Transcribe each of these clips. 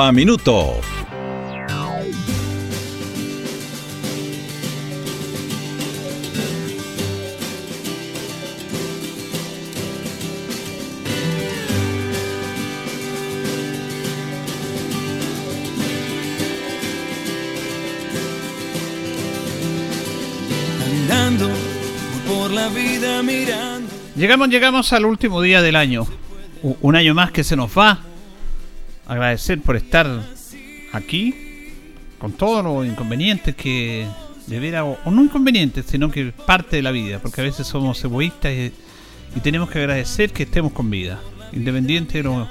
a Minuto. por la vida mirando. Llegamos, llegamos al último día del año. Un año más que se nos va. Agradecer por estar aquí con todos los inconvenientes que debiera, o, o no inconvenientes, sino que parte de la vida, porque a veces somos egoístas y, tenemos que agradecer que estemos con vida, independiente de,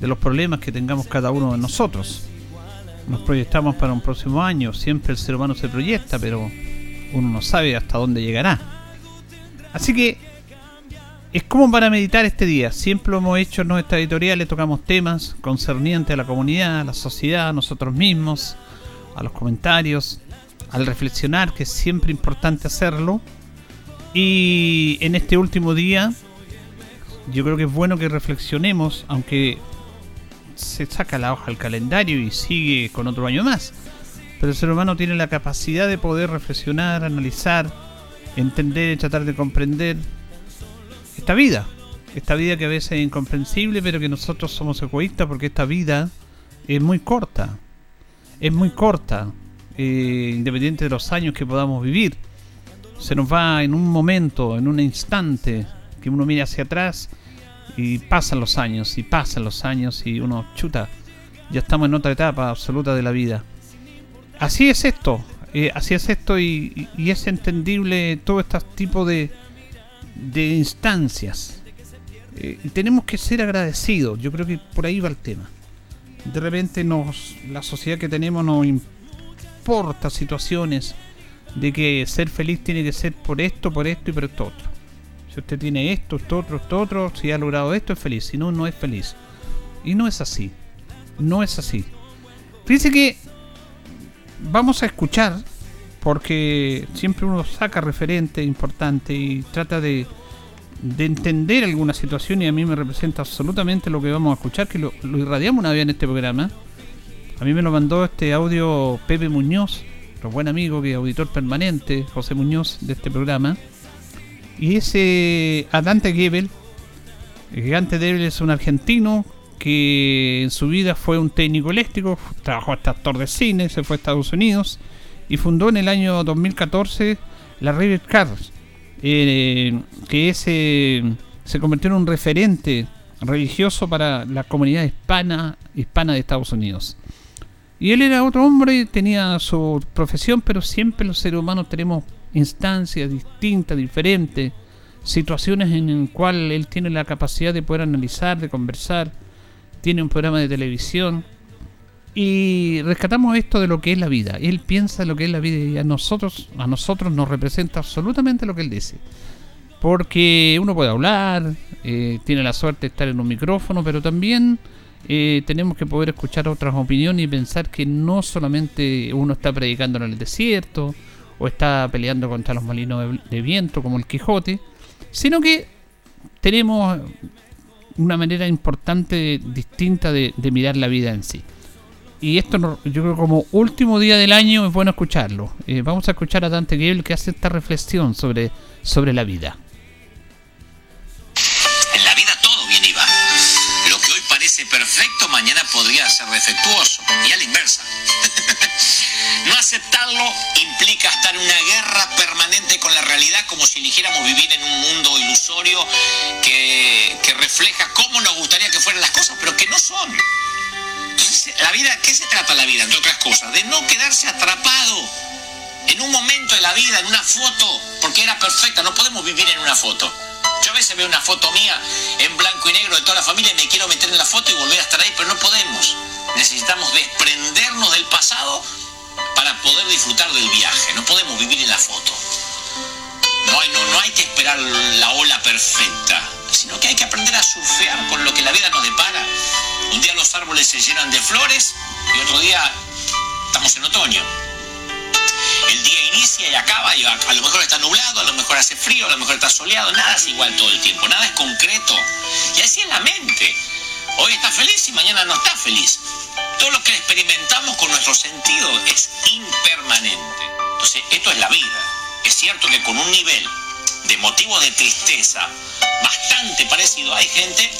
de los problemas que tengamos cada uno de nosotros. Nos proyectamos para un próximo año, siempre el ser humano se proyecta, pero uno no sabe hasta dónde llegará. Así que es como para meditar este día. Siempre lo hemos hecho en nuestra editorial, le tocamos temas concernientes a la comunidad, a la sociedad, a nosotros mismos, a los comentarios, al reflexionar, que es siempre importante hacerlo. Y en este último día, yo creo que es bueno que reflexionemos, aunque se saca la hoja al calendario y sigue con otro año más. Pero el ser humano tiene la capacidad de poder reflexionar, analizar, entender tratar de comprender esta vida. Esta vida que a veces es incomprensible, pero que nosotros somos egoístas porque esta vida es muy corta. Es muy corta, eh, independiente de los años que podamos vivir. Se nos va en un momento, en un instante, que uno mira hacia atrás y pasan los años, y pasan los años, y uno chuta. Ya estamos en otra etapa absoluta de la vida. Así es esto, eh, así es esto y, y- y es entendible todo este tipo de, de instancias. Eh, tenemos que ser agradecidos, yo creo que por ahí va el tema. De repente nos, la sociedad que tenemos nos importa situaciones de que ser feliz tiene que ser por esto, por esto y por esto. Si usted tiene esto, esto otro, esto otro, si ha logrado esto es feliz, si no, no es feliz. Y no es así, no es así. Fíjese que vamos a escuchar, porque siempre uno saca referente importante y trata de, de entender alguna situación y a mí me representa absolutamente lo que vamos a escuchar, que lo, irradiamos una vez en este programa. A mí me lo mandó este audio Pepe Muñoz, nuestro buen amigo que es auditor permanente, José Muñoz, de este programa. Y ese Adante Gebel, el gigante Gebel es un argentino que en su vida fue un técnico eléctrico, trabajó hasta actor de cine, se fue a Estados Unidos y fundó en el año 2014 la River Cars, eh, que es, eh, se convirtió en un referente religioso para la comunidad hispana, hispana de Estados Unidos. Y él era otro hombre, tenía su profesión, pero siempre los seres humanos tenemos instancias distintas, diferentes, situaciones en las cuales él tiene la capacidad de poder analizar, de conversar, tiene un programa de televisión y rescatamos esto de lo que es la vida. Él piensa lo que es la vida y a nosotros, a nosotros nos representa absolutamente lo que él dice. Porque uno puede hablar, eh, tiene la suerte de estar en un micrófono, pero también eh, tenemos que poder escuchar otras opiniones y pensar que no solamente uno está predicando en el desierto o está peleando contra los molinos de, viento como el Quijote, sino que tenemos una manera importante, distinta de mirar la vida en sí. Y esto no- yo creo como último día del año es bueno escucharlo. Eh, vamos a escuchar a Dante Gebel que hace esta reflexión sobre, sobre la vida. En la vida todo viene y. Lo que hoy parece perfecto, mañana podría ser defectuoso. Y a la inversa. no aceptarlo implica estar en una guerra permanente con la realidad como si eligiéramos vivir en un mundo ilusorio que, que refleja cómo nos gustaría que fueran las cosas, pero que no son. La vida, ¿qué se trata la vida, entre otras cosas? De no quedarse atrapado en un momento de la vida, en una foto, porque era perfecta, no podemos vivir en una foto. Yo Muchas veces veo una foto mía en blanco y negro de toda la familia y me quiero meter en la foto y volver a estar ahí, pero no podemos. Necesitamos desprendernos del pasado para poder disfrutar del viaje. No podemos vivir en la foto. No hay, que esperar la ola perfecta, sino que hay que aprender a surfear con lo que la vida nos depara. Un día los árboles se llenan de flores y otro día estamos en otoño. El día inicia y acaba y a, a lo mejor está nublado, a lo mejor hace frío, a lo mejor está soleado, nada es igual todo el tiempo, nada es concreto. Y así es la mente. Hoy está feliz y mañana no está feliz. Todo lo que experimentamos con nuestros sentidos es impermanente. Entonces, esto es la vida. Es cierto que con un nivel de motivos de tristeza bastante parecido, hay gente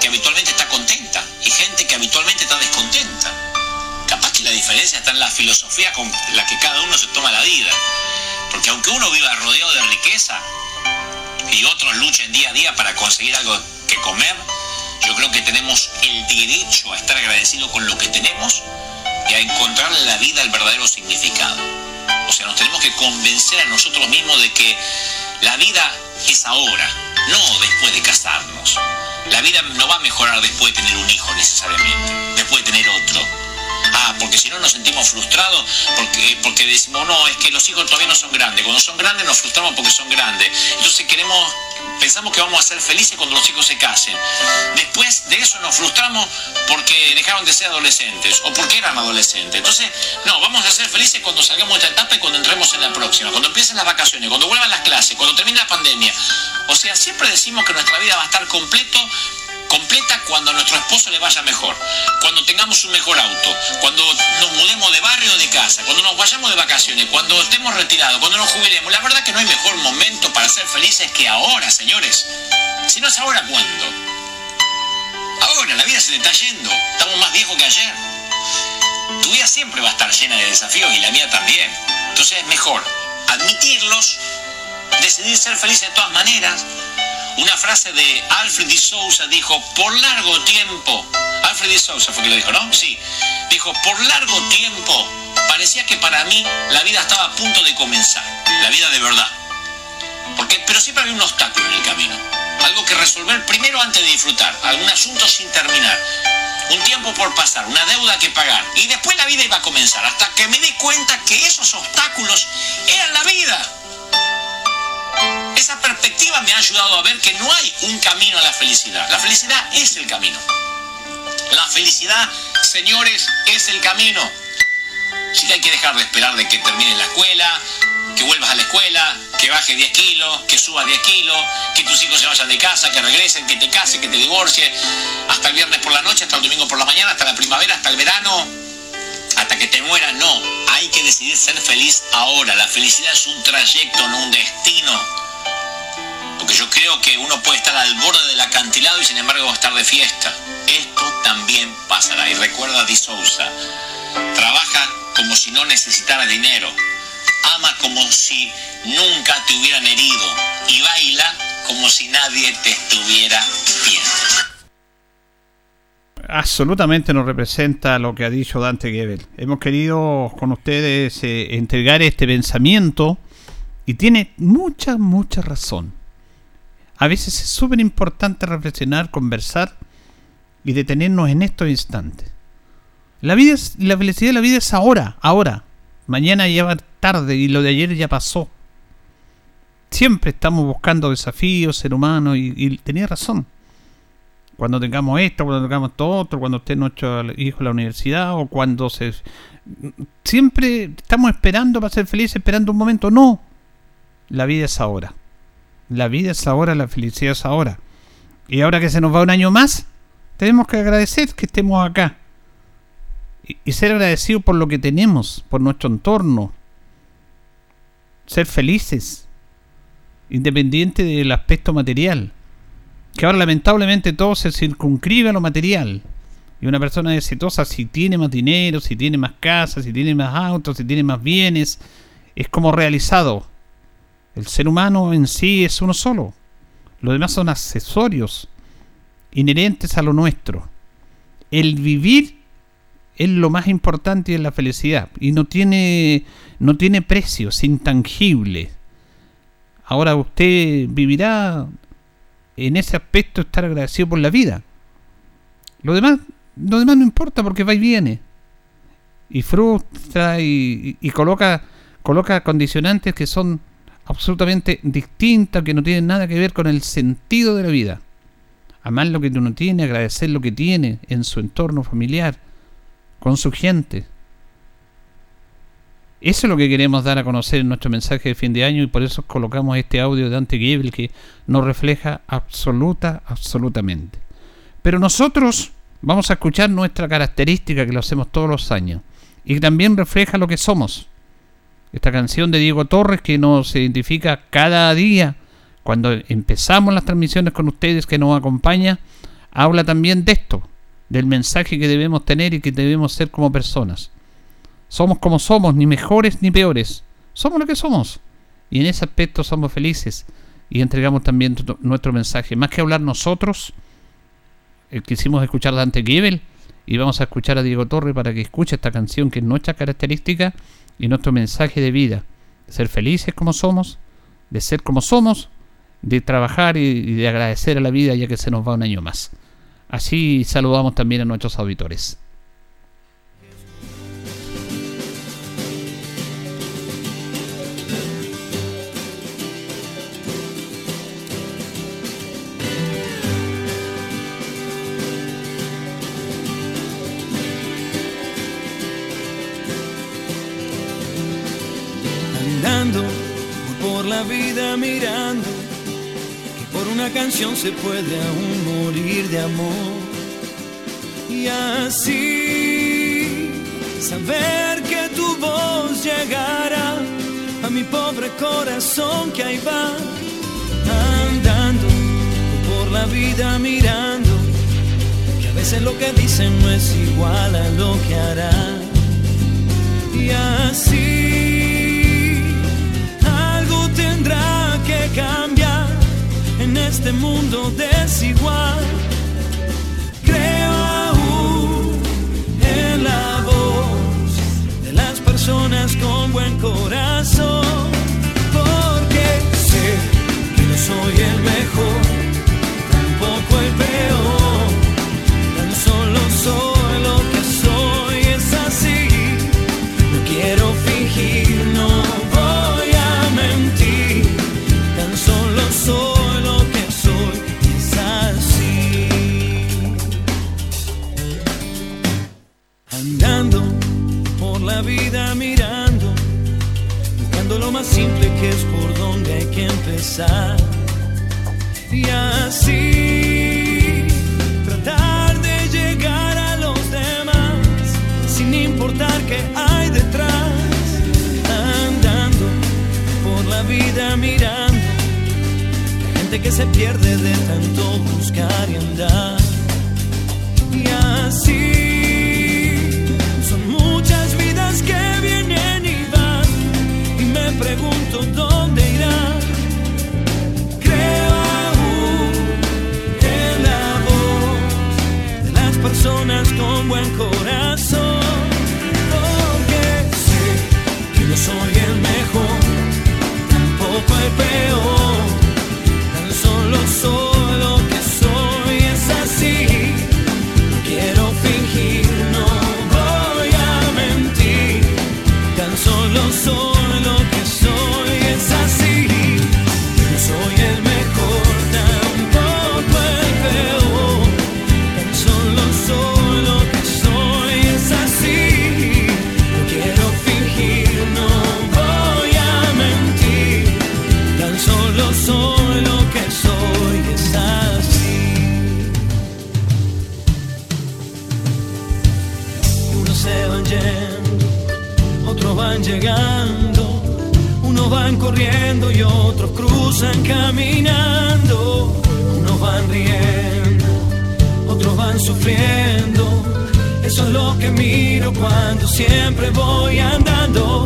que habitualmente está contenta y gente que habitualmente está descontenta. Capaz que la diferencia está en la filosofía con la que cada uno se toma la vida. Porque aunque uno viva rodeado de riqueza y otros luchen día a día para conseguir algo que comer, yo creo que tenemos el derecho a estar agradecidos con lo que tenemos y a encontrarle a la vida el verdadero significado. O sea, nos tenemos que convencer a nosotros mismos de que la vida es ahora, no después de casarnos. La vida no va a mejorar después de tener un hijo necesariamente, después de tener otro. Ah, porque si no nos sentimos frustrados porque, porque decimos, no, es que los hijos todavía no son grandes. Cuando son grandes nos frustramos porque son grandes. Entonces queremos, pensamos que vamos a ser felices cuando los hijos se casen. Después de eso nos frustramos porque dejaron de ser adolescentes o porque eran adolescentes. Entonces, no, vamos a ser felices cuando salgamos de esta etapa y cuando entremos en la próxima, cuando empiecen las vacaciones, cuando vuelvan las clases, cuando termine la pandemia. O sea, siempre decimos que nuestra vida va a estar completo completa cuando a nuestro esposo le vaya mejor, cuando tengamos un mejor auto, cuando nos mudemos de barrio o de casa, cuando nos vayamos de vacaciones, cuando estemos retirados, cuando nos jubilemos. La verdad que no hay mejor momento para ser felices que ahora, señores. Si no es ahora, ¿cuándo? Ahora, la vida se le está yendo. Estamos más viejos que ayer. Tu vida siempre va a estar llena de desafíos y la mía también. Entonces es mejor admitirlos, decidir ser feliz de todas maneras. Una frase de Alfred de Sousa dijo, por largo tiempo, Alfred de Sousa fue que lo dijo, ¿no? Sí, dijo, por largo tiempo parecía que para mí la vida estaba a punto de comenzar, la vida de verdad. Porque, pero siempre había un obstáculo en el camino, algo que resolver primero antes de disfrutar, algún asunto sin terminar, un tiempo por pasar, una deuda que pagar, y después la vida iba a comenzar, hasta que me di cuenta que esos obstáculos eran la vida. Esa perspectiva me ha ayudado a ver que no hay un camino a la felicidad. La felicidad es el camino. La felicidad, señores, es el camino. Sí que hay que dejar de esperar de que termine la escuela, que vuelvas a la escuela, que bajes 10 kilos, que subas 10 kilos, que tus hijos se vayan de casa, que regresen, que te cases, que te divorcies, hasta el viernes por la noche, hasta el domingo por la mañana, hasta la primavera, hasta el verano, hasta que te mueras. No, hay que decidir ser feliz ahora. La felicidad es un trayecto, no un destino. Yo creo que uno puede estar al borde del acantilado y sin embargo estar de fiesta. Esto también pasará. Y recuerda a Di Souza, trabaja como si no necesitara dinero. Ama como si nunca te hubieran herido. Y baila como si nadie te estuviera viendo. absolutamente nos representa lo que ha dicho Dante Gebel. Hemos querido con ustedes eh, entregar este pensamiento y tiene mucha, mucha razón. A veces es súper importante reflexionar, conversar y detenernos en estos instantes. La vida es, la felicidad de la vida es ahora, ahora. Mañana ya va tarde y lo de ayer ya pasó. Siempre estamos buscando desafíos, ser humano, y, tenía razón cuando tengamos esto, cuando tengamos todo otro, cuando esté nuestro hijo en la universidad o cuando se... Siempre estamos esperando para ser felices, esperando un momento. No, la vida es ahora. La vida es ahora, la felicidad es ahora. Y ahora que se nos va un año más, tenemos que agradecer que estemos acá. Y, ser agradecidos por lo que tenemos, por nuestro entorno. Ser felices, independiente del aspecto material que ahora lamentablemente todo se circunscribe a lo material. Y una persona exitosa, si tiene más dinero, si tiene más casas, si tiene más autos, si tiene más bienes, es como realizado. El ser humano en sí es uno solo. Los demás son accesorios inherentes a lo nuestro. El vivir es lo más importante y es la felicidad. Y no tiene, no tiene precio, es intangible. Ahora usted vivirá en ese aspecto estar agradecido por la vida. Lo demás, lo demás no importa porque va y viene. Y frustra y, y coloca, coloca condicionantes que son absolutamente distintas, que no tienen nada que ver con el sentido de la vida. Amar lo que uno tiene, agradecer lo que tiene en su entorno familiar, con su gente. Eso es lo que queremos dar a conocer en nuestro mensaje de fin de año y por eso colocamos este audio de Dante que nos refleja absoluta, absolutamente. Pero nosotros vamos a escuchar nuestra característica que lo hacemos todos los años y también refleja lo que somos. Esta canción de Diego Torres que nos identifica cada día cuando empezamos las transmisiones con ustedes que nos acompaña, habla también de esto, del mensaje que debemos tener y que debemos ser como personas. Somos como somos, ni mejores ni peores. Somos lo que somos. Y en ese aspecto somos felices y entregamos también nuestro mensaje. Más que hablar nosotros, eh, quisimos escuchar Dante Giebel y vamos a escuchar a Diego Torre para que escuche esta canción que es nuestra característica y nuestro mensaje de vida. Ser felices como somos, de ser como somos, de trabajar y de agradecer a la vida ya que se nos va un año más. Así saludamos también a nuestros auditores. La vida mirando que por una canción se puede aún morir de amor. Y así saber que tu voz llegará a mi pobre corazón que ahí va andando por la vida mirando que a veces lo que dicen no es igual a lo que hará. Y así este mundo desigual. Creo aún en la voz de las personas con buen corazón, porque sé que no soy el mejor, la vida mirando, buscando lo más simple que es por donde hay que empezar. Y así tratar de llegar a los demás, sin importar qué hay detrás. Andando por la vida mirando que se pierde de tanto buscar y andar. Corriendo y otros cruzan caminando, unos van riendo, otros van sufriendo. Eso es lo que miro cuando siempre voy andando.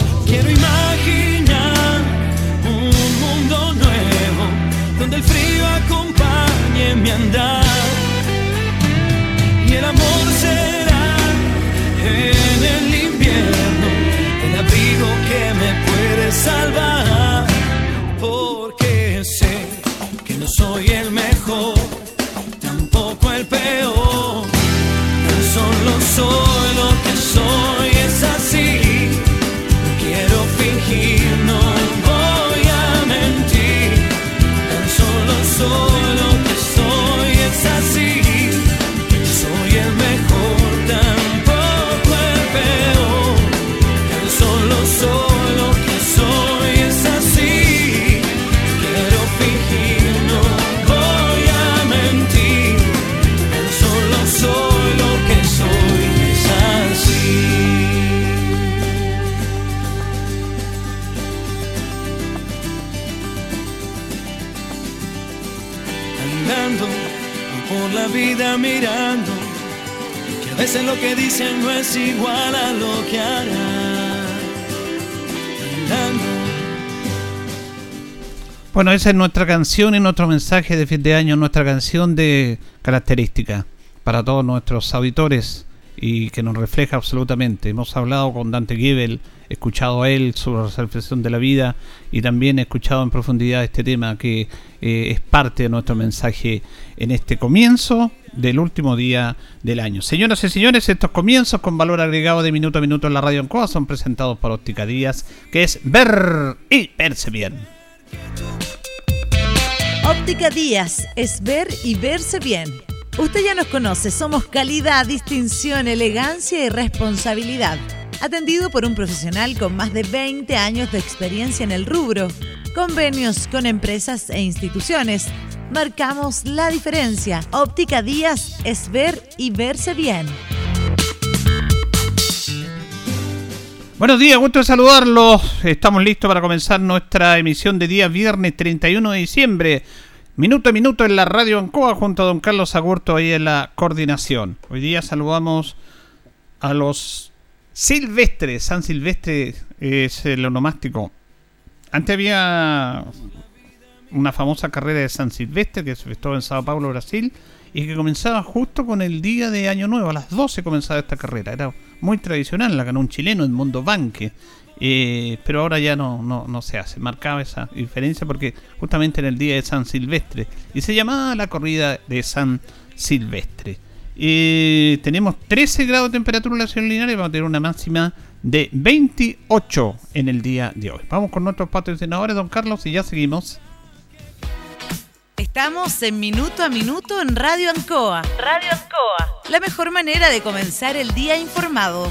Bueno, esa es nuestra canción y nuestro mensaje de fin de año, nuestra canción de característica para todos nuestros auditores y que nos refleja absolutamente. Hemos hablado con Dante Gebel, escuchado a él su reflexión de la vida y también he escuchado en profundidad este tema que eh, es parte de nuestro mensaje en este comienzo del último día del año. Señoras y señores, estos comienzos con valor agregado de minuto a minuto en la radio en Coa son presentados por Óptica Díaz, que es ver y verse bien. Óptica Díaz es ver y verse bien. Usted ya nos conoce, somos calidad, distinción, elegancia y responsabilidad. Atendido por un profesional con más de 20 años de experiencia en el rubro. Convenios con empresas e instituciones. Marcamos la diferencia. Óptica Díaz es ver y verse bien. Buenos días, gusto de saludarlos. Estamos listos para comenzar nuestra emisión de día viernes 31 de diciembre. Minuto a minuto en la radio Ancoa junto a don Carlos Agurto ahí en la coordinación. Hoy día saludamos a los silvestres. San Silvestre es el onomástico. Antes había una famosa carrera de San Silvestre que se efectuó en Sao Paulo, Brasil, y que comenzaba justo con el día de Año Nuevo. A las 12 comenzaba esta carrera. Era muy tradicional, la ganó un chileno, Edmundo Banque. Eh, pero ahora ya no, no, no se hace. Marcaba esa diferencia porque justamente en el día de San Silvestre. Y se llamaba la corrida de San Silvestre. Eh, tenemos 13 grados de temperatura en la ciudad linares y vamos a tener una máxima de 28 en el día de hoy. Vamos con nuestros patrocinadores, don Carlos, y ya seguimos. Estamos en Minuto a Minuto en Radio Ancoa. Radio Ancoa. La mejor manera de comenzar el día informado.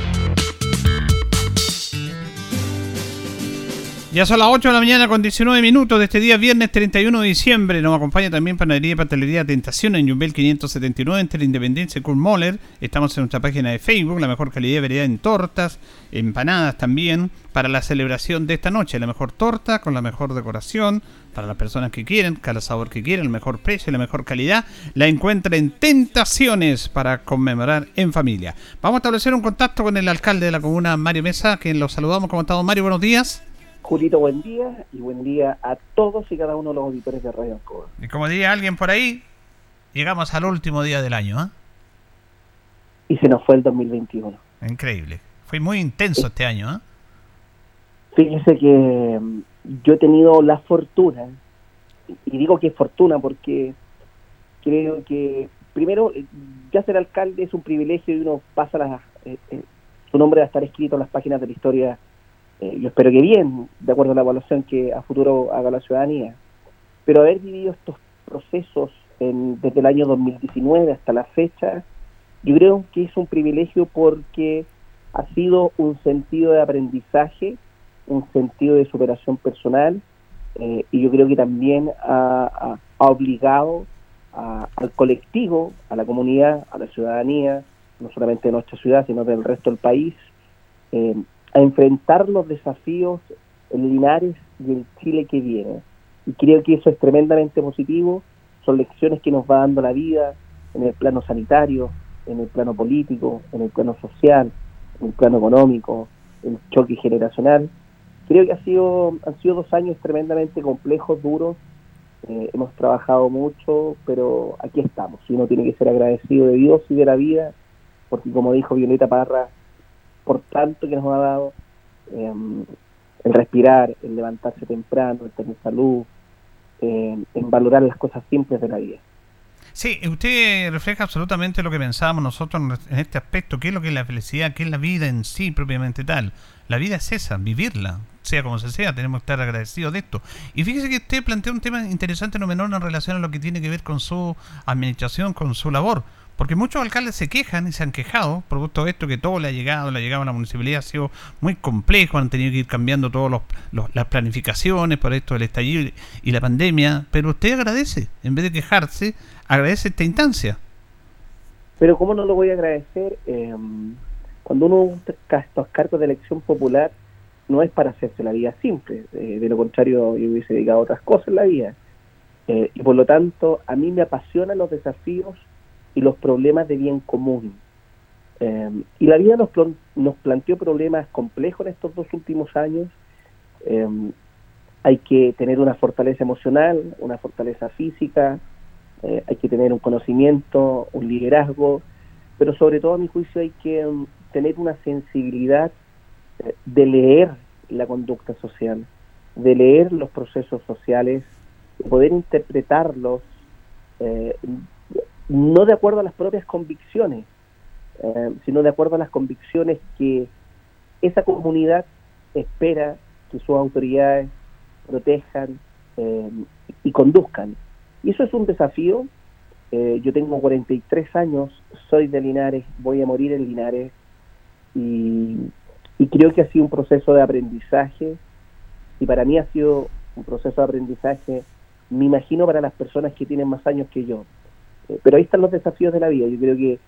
Ya son las 8 de la mañana con 19 minutos de este día viernes 31 de diciembre. Nos acompaña también Panadería y Pastelería Tentación en Jumbel 579 entre la Independencia y Moller. Estamos en nuestra página de Facebook, la mejor calidad y variedad en tortas, empanadas también, para la celebración de esta noche. La mejor torta con la mejor decoración, para las personas que quieren, cada sabor que quieren, el mejor precio y la mejor calidad. La encuentra en Tentaciones para conmemorar en familia. Vamos a establecer un contacto con el alcalde de la comuna, Mario Mesa, quien lo saludamos. ¿Cómo estamos, Mario? Buenos días. Julito, buen día y buen día a todos y cada uno de los auditores de Radio Ancoa. Y como diría alguien por ahí, llegamos al último día del año, ¿ah? Y se nos fue el 2021. Increíble. Fue muy intenso este año, ¿ah? Fíjese que mm, yo he tenido la fortuna, y digo que es fortuna porque creo que primero eh, ya ser alcalde es un privilegio y uno pasa las, eh, eh, su nombre va a estar escrito en las páginas de la historia eh, yo espero que bien de acuerdo a la evaluación que a futuro haga la ciudadanía. Pero haber vivido estos procesos desde el año 2019 hasta la fecha yo creo que es un privilegio porque ha sido un sentido de aprendizaje un sentido de superación personal eh, y yo creo que también ha, obligado al colectivo, a la comunidad, a la ciudadanía, no solamente de nuestra ciudad, sino del resto del país, eh, a enfrentar los desafíos Linares y el Chile que viene. Y creo que eso es tremendamente positivo, son lecciones que nos va dando la vida en el plano sanitario, en el plano político, en el plano social, en el plano económico, el choque generacional. Creo que ha sido, han sido dos años tremendamente complejos, duros, eh, hemos trabajado mucho, pero aquí estamos. Y uno tiene que ser agradecido de Dios y de la vida, porque como dijo Violeta Parra, por tanto que nos ha dado, eh, el respirar, el levantarse temprano, el tener salud, eh, en valorar las cosas simples de la vida. Sí, usted refleja absolutamente lo que pensábamos nosotros en este aspecto, qué es lo que es la felicidad, qué es la vida en sí propiamente tal. La vida es esa, vivirla, sea como se sea, tenemos que estar agradecidos de esto. Y fíjese que usted plantea un tema interesante no menor en relación a lo que tiene que ver con su administración, con su labor. Porque muchos alcaldes se quejan y se han quejado, producto de esto que todo le ha llegado, le ha llegado a la municipalidad, ha sido muy complejo, han tenido que ir cambiando todas las planificaciones por esto del estallido y la pandemia, pero usted agradece, en vez de quejarse, agradece esta instancia. Pero ¿cómo no lo voy a agradecer? Eh, cuando uno busca estos cargos de elección popular, no es para hacerse la vida simple. Eh, de lo contrario, yo hubiese dedicado a otras cosas en la vida. Eh, y por lo tanto, a mí me apasionan los desafíos y los problemas de bien común. Eh, y la vida nos, nos planteó problemas complejos en estos dos últimos años. Eh, hay que tener una fortaleza emocional, una fortaleza física, eh, hay que tener un conocimiento, un liderazgo, pero sobre todo a mi juicio hay que um, tener una sensibilidad eh, de leer la conducta social, de leer los procesos sociales, de poder interpretarlos eh, no de acuerdo a las propias convicciones, eh, sino de acuerdo a las convicciones que esa comunidad espera que sus autoridades protejan eh, y conduzcan. Y eso es un desafío. Eh, yo tengo 43 años, soy de Linares, voy a morir en Linares y, y creo que ha sido un proceso de aprendizaje y para mí ha sido un proceso de aprendizaje, me imagino para las personas que tienen más años que yo. Eh, pero ahí están los desafíos de la vida. Yo creo que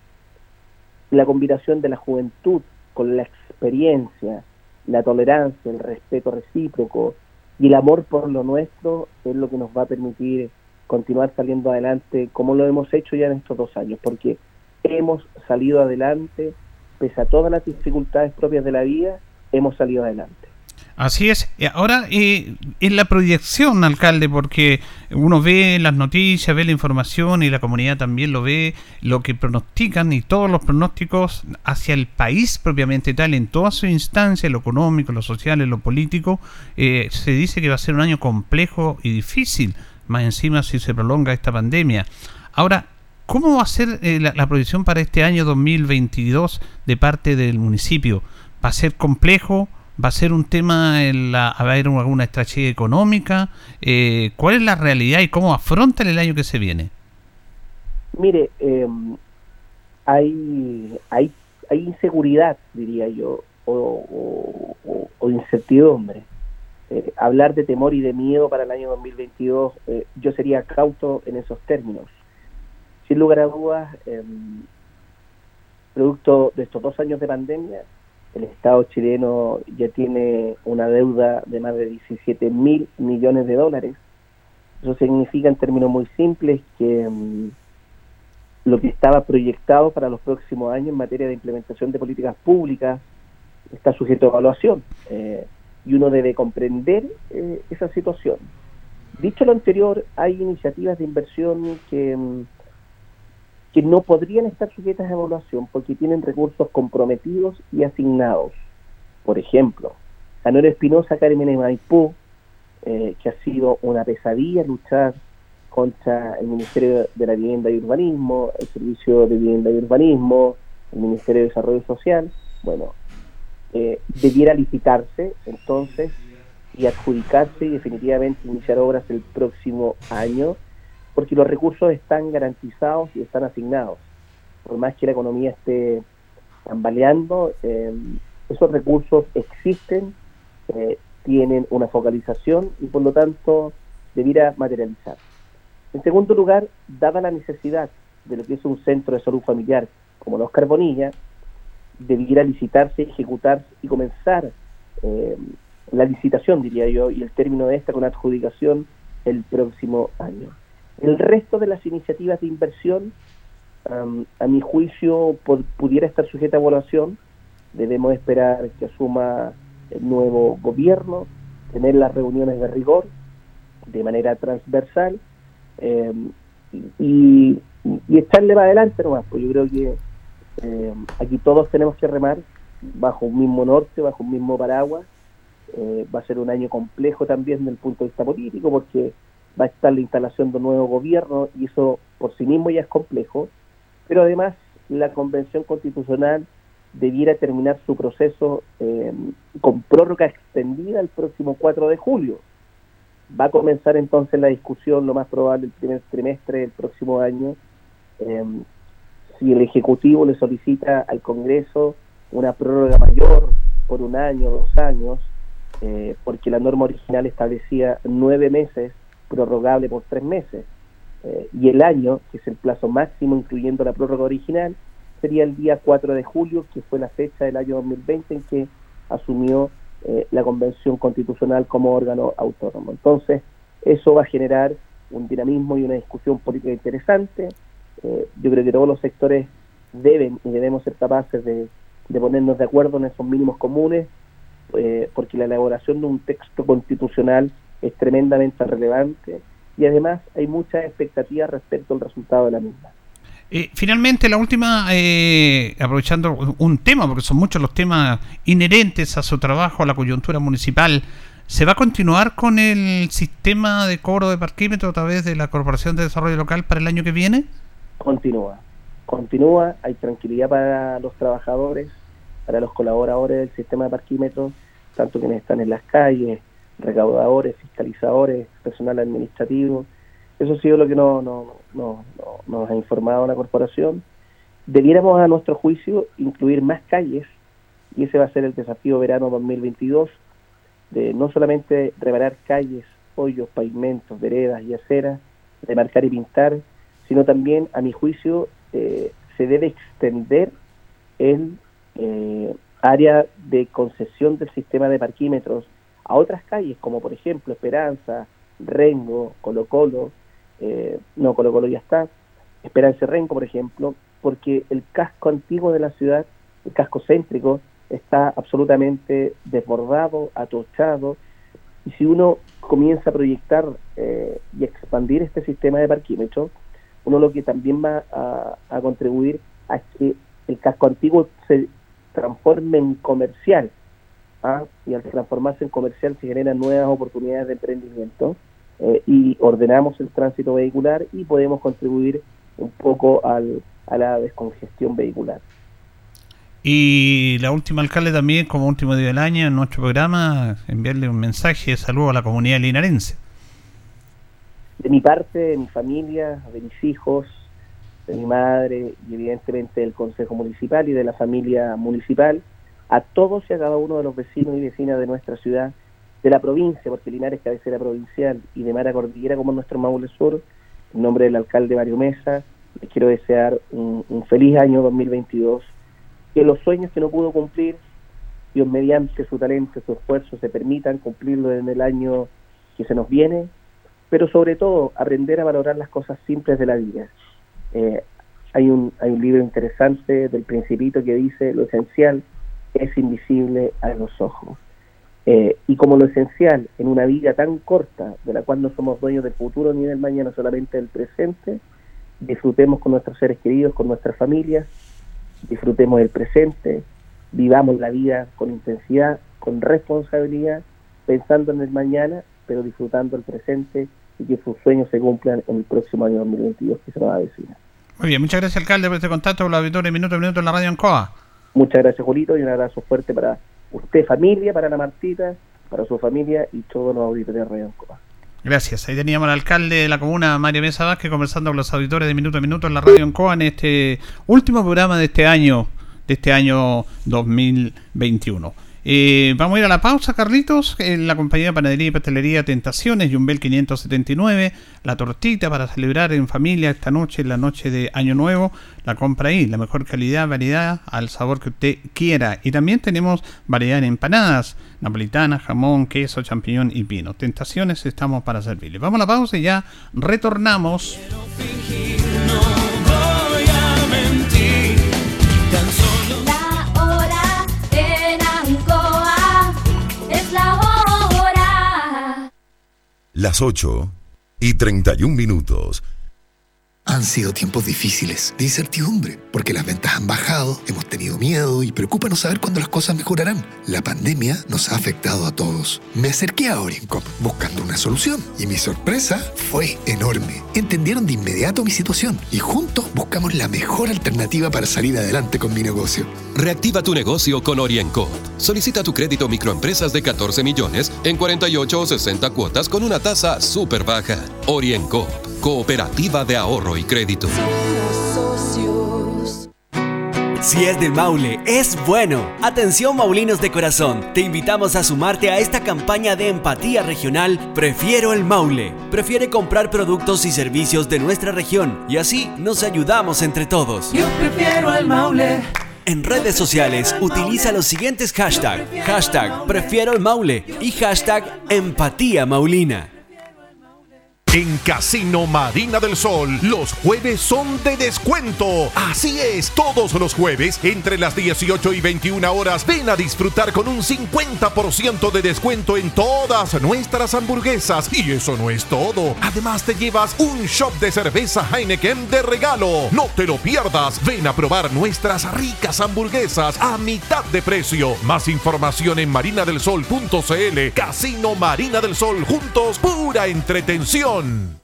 la combinación de la juventud con la experiencia, la tolerancia, el respeto recíproco y el amor por lo nuestro es lo que nos va a permitir continuar saliendo adelante como lo hemos hecho ya en estos dos años, porque hemos salido adelante, pese a todas las dificultades propias de la vida, hemos salido adelante. Así es. Eh, Ahora, eh, en la proyección, alcalde, porque uno ve las noticias, ve la información y la comunidad también lo ve, lo que pronostican y todos los pronósticos hacia el país propiamente tal, en toda su instancia, lo económico, lo social, lo político, eh, se dice que va a ser un año complejo y difícil, más encima si se prolonga esta pandemia. Ahora, ¿cómo va a ser eh, la, la proyección para este año 2022 de parte del municipio? ¿Va a ser complejo? ¿Va a ser un tema, en la, a haber alguna estrategia económica? Eh, ¿Cuál es la realidad y cómo afrontan el año que se viene? Mire, eh, hay, hay, hay inseguridad, diría yo, o, incertidumbre. Eh, hablar de temor y de miedo para el año 2022, eh, yo sería cauto en esos términos. Sin lugar a dudas, eh, producto de estos dos años de pandemia, el Estado chileno ya tiene una deuda de más de 17 mil millones de dólares. Eso significa en términos muy simples que mm, lo que estaba proyectado para los próximos años en materia de implementación de políticas públicas está sujeto a evaluación eh, y uno debe comprender eh, esa situación. Dicho lo anterior, hay iniciativas de inversión que, mm, que no podrían estar sujetas a evaluación porque tienen recursos comprometidos y asignados. Por ejemplo, Anuel Espinosa, Carmen de Maipú, eh, que ha sido una pesadilla luchar contra el Ministerio de la Vivienda y Urbanismo, el Servicio de Vivienda y Urbanismo, el Ministerio de Desarrollo Social. Bueno, eh, debiera licitarse entonces y adjudicarse y definitivamente iniciar obras el próximo año, porque los recursos están garantizados y están asignados. Por más que la economía esté tambaleando, eh, esos recursos existen, eh, tienen una focalización y por lo tanto debiera materializar. En segundo lugar, dada la necesidad de lo que es un centro de salud familiar como los Carbonilla, debiera licitarse, ejecutar y comenzar eh, la licitación, diría yo, y el término de esta con adjudicación el próximo año. El resto de las iniciativas de inversión, a mi juicio, pudiera estar sujeta a evaluación. Debemos esperar que asuma el nuevo gobierno, tener las reuniones de rigor de manera transversal eh, y, y, echarle para adelante nomás, pues yo creo que eh, aquí todos tenemos que remar bajo un mismo norte, bajo un mismo paraguas. Eh, va a ser un año complejo también desde el punto de vista político porque va a estar la instalación de un nuevo gobierno y eso por sí mismo ya es complejo, pero además la Convención Constitucional debiera terminar su proceso eh, con prórroga extendida el próximo 4 de julio. Va a comenzar entonces la discusión, lo más probable, el primer trimestre del próximo año, si el Ejecutivo le solicita al Congreso una prórroga mayor por un año, dos años, eh, porque la norma original establecía nueve meses, prorrogable por tres meses, eh, y el año, que es el plazo máximo incluyendo la prórroga original, sería el día 4 de julio, que fue la fecha del año 2020 en que asumió eh, la Convención Constitucional como órgano autónomo. Entonces, eso va a generar un dinamismo y una discusión política interesante, eh, yo creo que todos los sectores deben y debemos ser capaces de, ponernos de acuerdo en esos mínimos comunes, porque la elaboración de un texto constitucional es tremendamente relevante y además hay muchas expectativas respecto al resultado de la misma. Eh, finalmente, la última, aprovechando un tema, porque son muchos los temas inherentes a su trabajo, a la coyuntura municipal, ¿se va a continuar con el sistema de cobro de parquímetro a través de la Corporación de Desarrollo Local para el año que viene? continúa. Continúa, hay tranquilidad para los trabajadores, para los colaboradores del sistema de parquímetros, tanto quienes están en las calles, recaudadores, fiscalizadores, personal administrativo. Eso ha sido lo que no, no, no, nos ha informado la corporación. Debiéramos, a nuestro juicio, incluir más calles, y ese va a ser el desafío verano 2022, de no solamente reparar calles, hoyos, pavimentos, veredas y aceras, de marcar y pintar, sino también, a mi juicio, eh, se debe extender el eh, área de concesión del sistema de parquímetros a otras calles, como por ejemplo Esperanza, Rengo, Colo Colo, eh, no, Colo Colo ya está, Esperanza y Rengo, por ejemplo, porque el casco antiguo de la ciudad, el casco céntrico, está absolutamente desbordado, atochado, y si uno comienza a proyectar y expandir este sistema de parquímetros, uno lo que también va a, contribuir a que el casco antiguo se transforme en comercial. ¿Ah? Y al transformarse en comercial se generan nuevas oportunidades de emprendimiento eh, y ordenamos el tránsito vehicular y podemos contribuir un poco al, a la descongestión vehicular. Y la última alcalde también, como último día del año, en nuestro programa, enviarle un mensaje de saludo a la comunidad linarense de mi parte, de mi familia, de mis hijos, de mi madre y evidentemente del Consejo Municipal y de la familia municipal, a todos y a cada uno de los vecinos y vecinas de nuestra ciudad, de la provincia, porque Linares es cabecera provincial, y de Mara Cordillera como nuestro Maule Sur, en nombre del alcalde Mario Mesa, les quiero desear un, un feliz año 2022, que los sueños que no pudo cumplir, Dios mediante su talento, su esfuerzo, se permitan cumplirlo en el año que se nos viene pero sobre todo aprender a valorar las cosas simples de la vida. Eh, hay, un, hay un libro interesante del Principito que dice lo esencial es invisible a los ojos. Eh, y como lo esencial en una vida tan corta, de la cual no somos dueños del futuro ni del mañana, solamente del presente, disfrutemos con nuestros seres queridos, con nuestras familias, disfrutemos del presente, vivamos la vida con intensidad, con responsabilidad, pensando en el mañana, pero disfrutando el presente y que sus sueños se cumplan en el próximo año 2022 que se nos va a decir. Muy bien, muchas gracias alcalde por este contacto con los auditores Minuto a Minuto en la radio Ancoa. Muchas gracias, Julito, y un abrazo fuerte para usted, familia, para la Martita, para su familia y todos los auditores de Radio Ancoa. Gracias. Ahí teníamos al alcalde de la comuna, Mario Mesa Vázquez, conversando con los auditores de Minuto a Minuto en la radio Ancoa en este último programa de este año, de este año 2021. Eh, vamos a ir a la pausa, Carlitos. En la compañía de panadería y pastelería Tentaciones, Jumbel 579, la tortita para celebrar en familia esta noche, la noche de Año Nuevo. La compra ahí, la mejor calidad, variedad, al sabor que usted quiera. Y también tenemos variedad en empanadas, napolitana, jamón, queso, champiñón y pino. Tentaciones, estamos para servirle. Vamos a la pausa y ya retornamos. Las 8 y 31 minutos. Han sido tiempos difíciles, de incertidumbre, porque las ventas han bajado, hemos tenido miedo y preocupa no saber cuándo las cosas mejorarán. La pandemia nos ha afectado a todos. Me acerqué a Oriencop buscando una solución y mi sorpresa fue enorme. Entendieron de inmediato mi situación y juntos buscamos la mejor alternativa para salir adelante con mi negocio. Reactiva tu negocio con Orienco. Solicita tu crédito microempresas de 14 millones en 48 o 60 cuotas con una tasa súper baja. Orienco, cooperativa de ahorro y crédito. Si es del Maule, es bueno. Atención Maulinos de corazón, te invitamos a sumarte a esta campaña de empatía regional Prefiero el Maule. Prefiere comprar productos y servicios de nuestra región y así nos ayudamos entre todos. yo prefiero al Maule. En redes sociales utiliza los siguientes hashtags. Hashtag Prefiero el Maule y hashtag Empatía Maulina. En Casino Marina del Sol, los jueves son de descuento. Así es, todos los jueves, entre las 18 y 21 horas, ven a disfrutar con un 50% de descuento en todas nuestras hamburguesas. Y eso no es todo. Además, te llevas un shop de cerveza Heineken de regalo. No te lo pierdas. Ven a probar nuestras ricas hamburguesas a mitad de precio. Más información en marinadelsol.cl. Casino Marina del Sol, juntos, pura entretención. León.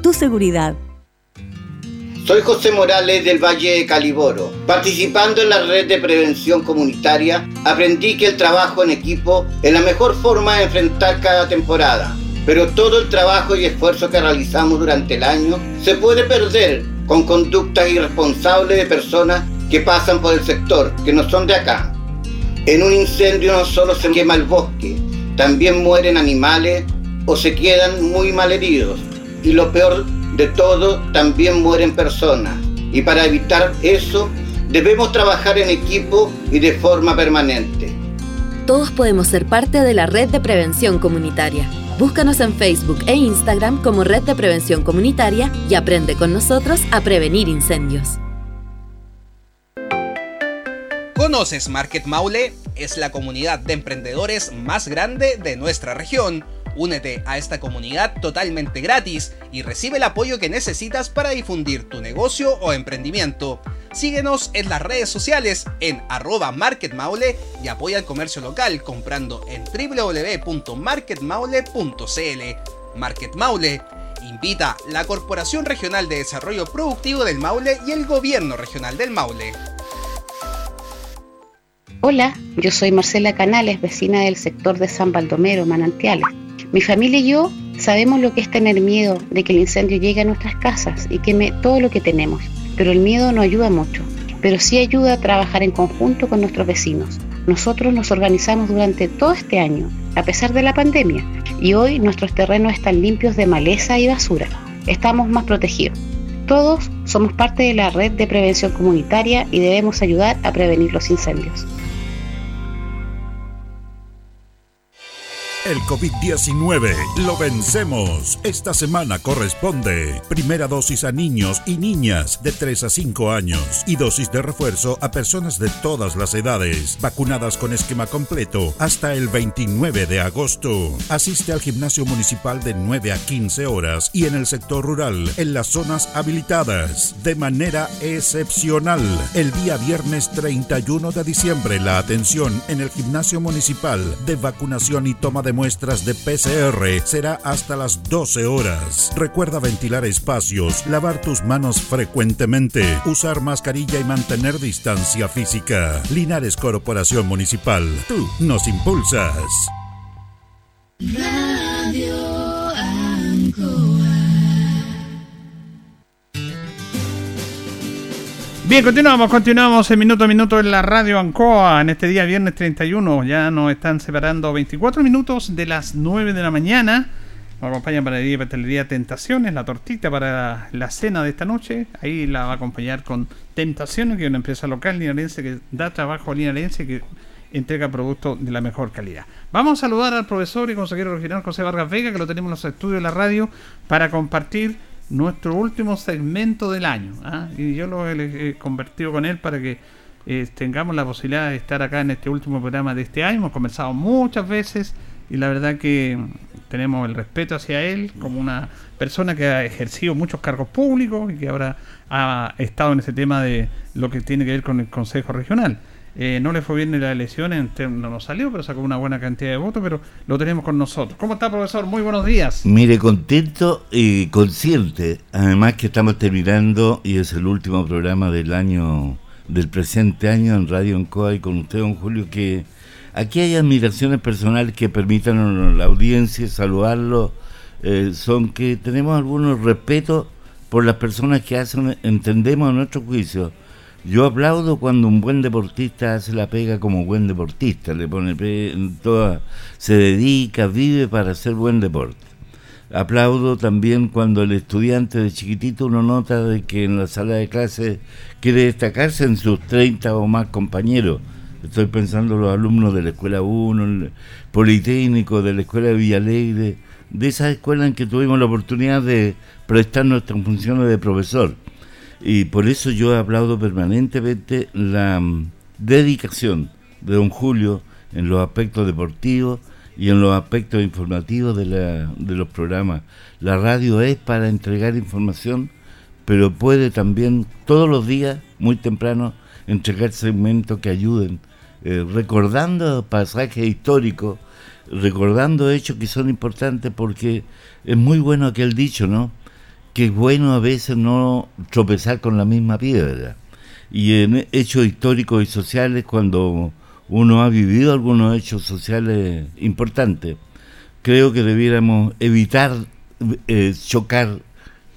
tu seguridad. Soy José Morales del Valle de Caliboro. Participando en la red de prevención comunitaria, aprendí que el trabajo en equipo es la mejor forma de enfrentar cada temporada. Pero todo el trabajo y esfuerzo que realizamos durante el año se puede perder con conductas irresponsables de personas que pasan por el sector, que no son de acá. En un incendio no solo se quema el bosque, también mueren animales o se quedan muy mal heridos. Y lo peor de todo, también mueren personas. Y para evitar eso, debemos trabajar en equipo y de forma permanente. Todos podemos ser parte de la red de prevención comunitaria. Búscanos en Facebook e Instagram como Red de Prevención Comunitaria y aprende con nosotros a prevenir incendios. ¿Conoces Market Maule? Es la comunidad de emprendedores más grande de nuestra región. Únete a esta comunidad totalmente gratis y recibe el apoyo que necesitas para difundir tu negocio o emprendimiento. Síguenos en las redes sociales en arroba marketmaule y apoya el comercio local comprando en www.marketmaule.cl. Market Maule invita la Corporación Regional de Desarrollo Productivo del Maule y el Gobierno Regional del Maule. Hola, yo soy Marcela Canales, vecina del sector de San Baldomero, Manantiales. Mi familia y yo sabemos lo que es tener miedo de que el incendio llegue a nuestras casas y queme todo lo que tenemos, pero el miedo no ayuda mucho, pero sí ayuda a trabajar en conjunto con nuestros vecinos. Nosotros nos organizamos durante todo este año, a pesar de la pandemia, y hoy nuestros terrenos están limpios de maleza y basura. Estamos más protegidos. Todos somos parte de la red de prevención comunitaria y debemos ayudar a prevenir los incendios. El COVID-19 lo vencemos. Esta semana corresponde primera dosis a niños y niñas de 3 a 5 años y dosis de refuerzo a personas de todas las edades, vacunadas con esquema completo hasta el 29 de agosto. Asiste al gimnasio municipal de 9 a 15 horas y en el sector rural, en las zonas habilitadas, de manera excepcional. El día viernes 31 de diciembre, la atención en el gimnasio municipal de vacunación y toma de muestras de PCR será hasta las 12 horas. Recuerda ventilar espacios, lavar tus manos frecuentemente, usar mascarilla y mantener distancia física. Linares Corporación Municipal, tú nos impulsas. Radio Bien, continuamos, continuamos en minuto a minuto en la radio Ancoa en este día viernes 31. Ya nos están separando 24 minutos de las 9 de la mañana. Nos acompaña para el Pastelería Tentaciones, la tortita para la cena de esta noche. Ahí la va a acompañar con Tentaciones, que es una empresa local linarense que da trabajo a linarense que entrega productos de la mejor calidad. Vamos a saludar al profesor y consejero regional José Vargas Vega, que lo tenemos en los estudios de la radio, para compartir nuestro último segmento del año. ¿ah? Y yo lo he, convertido con él para que eh, tengamos la posibilidad de estar acá en este último programa de este año. Hemos conversado muchas veces y la verdad que tenemos el respeto hacia él como una persona que ha ejercido muchos cargos públicos y que ahora ha estado en ese tema de lo que tiene que ver con el Consejo Regional. Eh, no le fue bien en las elecciones, no nos salió, pero sacó una buena cantidad de votos, pero lo tenemos con nosotros. ¿Cómo está, profesor? Muy buenos días. Mire, contento y consciente. Además que estamos terminando y es el último programa del año, del presente año en Radio Encoa y con usted, don Julio, que aquí hay admiraciones personales que permitan a la audiencia saludarlo. eh, son que tenemos algunos respetos por las personas que hacen, entendemos a nuestro juicio, yo aplaudo cuando un buen deportista hace la pega como buen deportista, le pone toda, se dedica, vive para hacer buen deporte. Aplaudo también cuando el estudiante de chiquitito uno nota de que en la sala de clase quiere destacarse en sus 30 o más compañeros. Estoy pensando en los alumnos de la Escuela 1, el Politécnico, de la Escuela de Villalegre, de esas escuelas en que tuvimos la oportunidad de prestar nuestras funciones de profesor. Y por eso yo aplaudo permanentemente la mm, dedicación de don Julio en los aspectos deportivos y en los aspectos informativos de, la- de los programas. La radio es para entregar información, pero puede también todos los días, muy temprano, entregar segmentos que ayuden, eh, recordando pasajes históricos, recordando hechos que son importantes porque es muy bueno aquel dicho, ¿no? Que es bueno a veces no tropezar con la misma piedra. Y en hechos históricos y sociales, cuando uno ha vivido algunos hechos sociales importantes, creo que debiéramos evitar eh, chocar,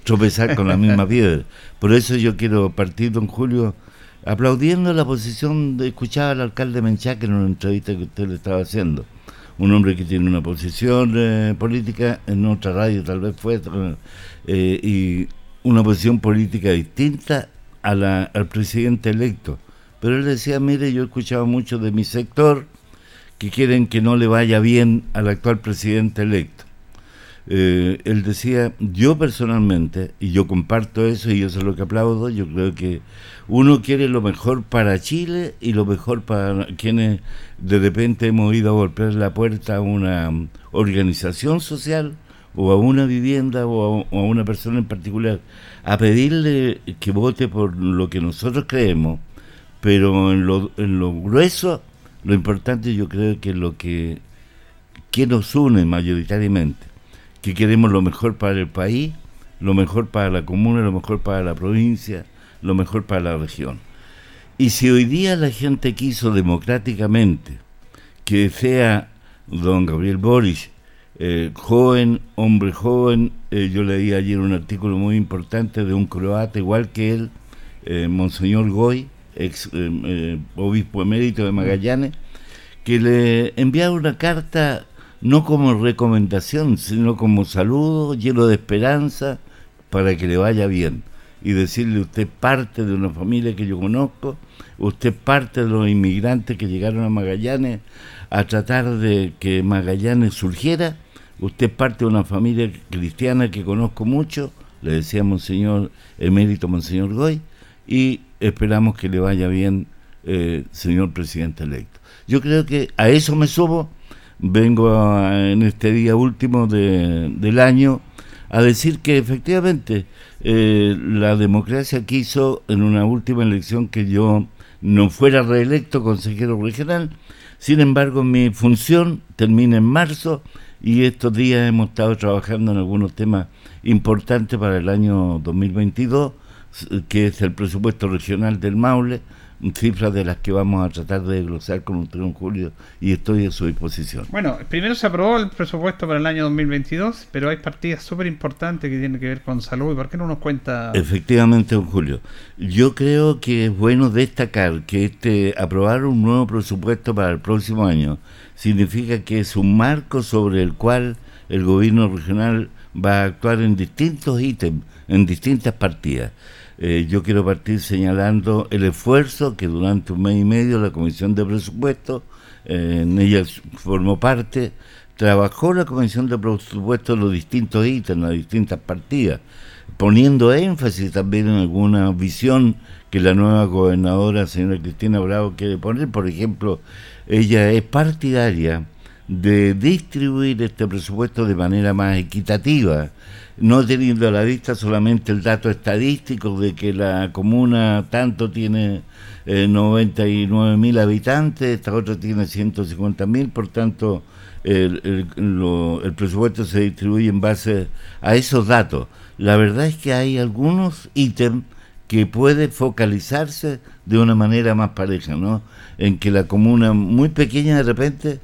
tropezar con la misma piedra. Por eso yo quiero partir, don Julio, aplaudiendo la posición de escuchar al alcalde Menchaque en una entrevista que usted le estaba haciendo. Un hombre que tiene una posición eh, política, en otra radio tal vez fue, eh, y una posición política distinta a la, al presidente electo. Pero él decía, mire, yo he escuchado mucho de mi sector que quieren que no le vaya bien al actual presidente electo. Eh, él decía, yo personalmente, y yo comparto eso y eso es lo que aplaudo, yo creo que uno quiere lo mejor para Chile y lo mejor para quienes de repente hemos ido a golpear la puerta a una organización social o a una vivienda o a, una persona en particular, a pedirle que vote por lo que nosotros creemos, pero en lo, en lo grueso, lo importante yo creo que lo que, que nos une mayoritariamente, que queremos lo mejor para el país, lo mejor para la comuna, lo mejor para la provincia, lo mejor para la región. Y si hoy día la gente quiso democráticamente que sea don Gabriel Boris, eh, joven, hombre joven, eh, yo leí ayer un artículo muy importante de un croata igual que él, eh, Monseñor Goy, ex obispo emérito de Magallanes, que le enviaba una carta no como recomendación, sino como saludo, lleno de esperanza, para que le vaya bien. Y decirle, usted parte de una familia que yo conozco, usted parte de los inmigrantes que llegaron a Magallanes a tratar de que Magallanes surgiera. Usted parte de una familia cristiana que conozco mucho, le decía Monseñor Emérito Monseñor Goy, y esperamos que le vaya bien, eh, señor presidente electo. Yo creo que a eso me subo, vengo en este día último de- del año a decir que efectivamente eh, la democracia quiso en una última elección que yo no fuera reelecto consejero regional, sin embargo mi función termina en marzo y estos días hemos estado trabajando en algunos temas importantes para el año 2022, s- que es el presupuesto regional del Maule, cifras de las que vamos a tratar de desglosar con usted, don Julio, y estoy a su disposición. Bueno, primero se aprobó el presupuesto para el año 2022, pero hay partidas súper importantes que tienen que ver con salud. ¿Y por qué no nos cuenta? Efectivamente, don Julio. Yo creo que es bueno destacar que este aprobar un nuevo presupuesto para el próximo año significa que es un marco sobre el cual el gobierno regional va a actuar en distintos ítems, en distintas partidas. Eh, yo quiero partir señalando el esfuerzo que durante un mes y medio la Comisión de Presupuestos, eh, en ella formó parte, trabajó la Comisión de Presupuestos los distintos ítems, las distintas partidas, poniendo énfasis también en alguna visión que la nueva gobernadora, señora Cristina Bravo, quiere poner. Por ejemplo, ella es partidaria de distribuir este presupuesto de manera más equitativa, no teniendo a la vista solamente el dato estadístico de que la comuna tanto tiene eh, 99 mil habitantes, esta otra tiene 150 mil, por tanto el, lo- el presupuesto se distribuye en base a esos datos. La verdad es que hay algunos ítems que puede focalizarse de una manera más pareja, ¿no? En que la comuna muy pequeña de repente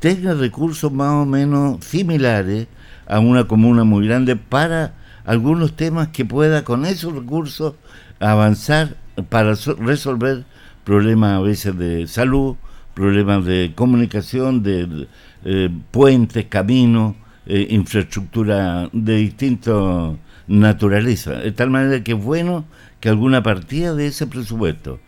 tenga recursos más o menos similares a una comuna muy grande para algunos temas que pueda con esos recursos avanzar para so- resolver problemas a veces de salud, problemas de comunicación, de eh, puentes, caminos, eh, infraestructura de distinta naturaleza. De tal manera que es bueno que alguna partida de ese presupuesto,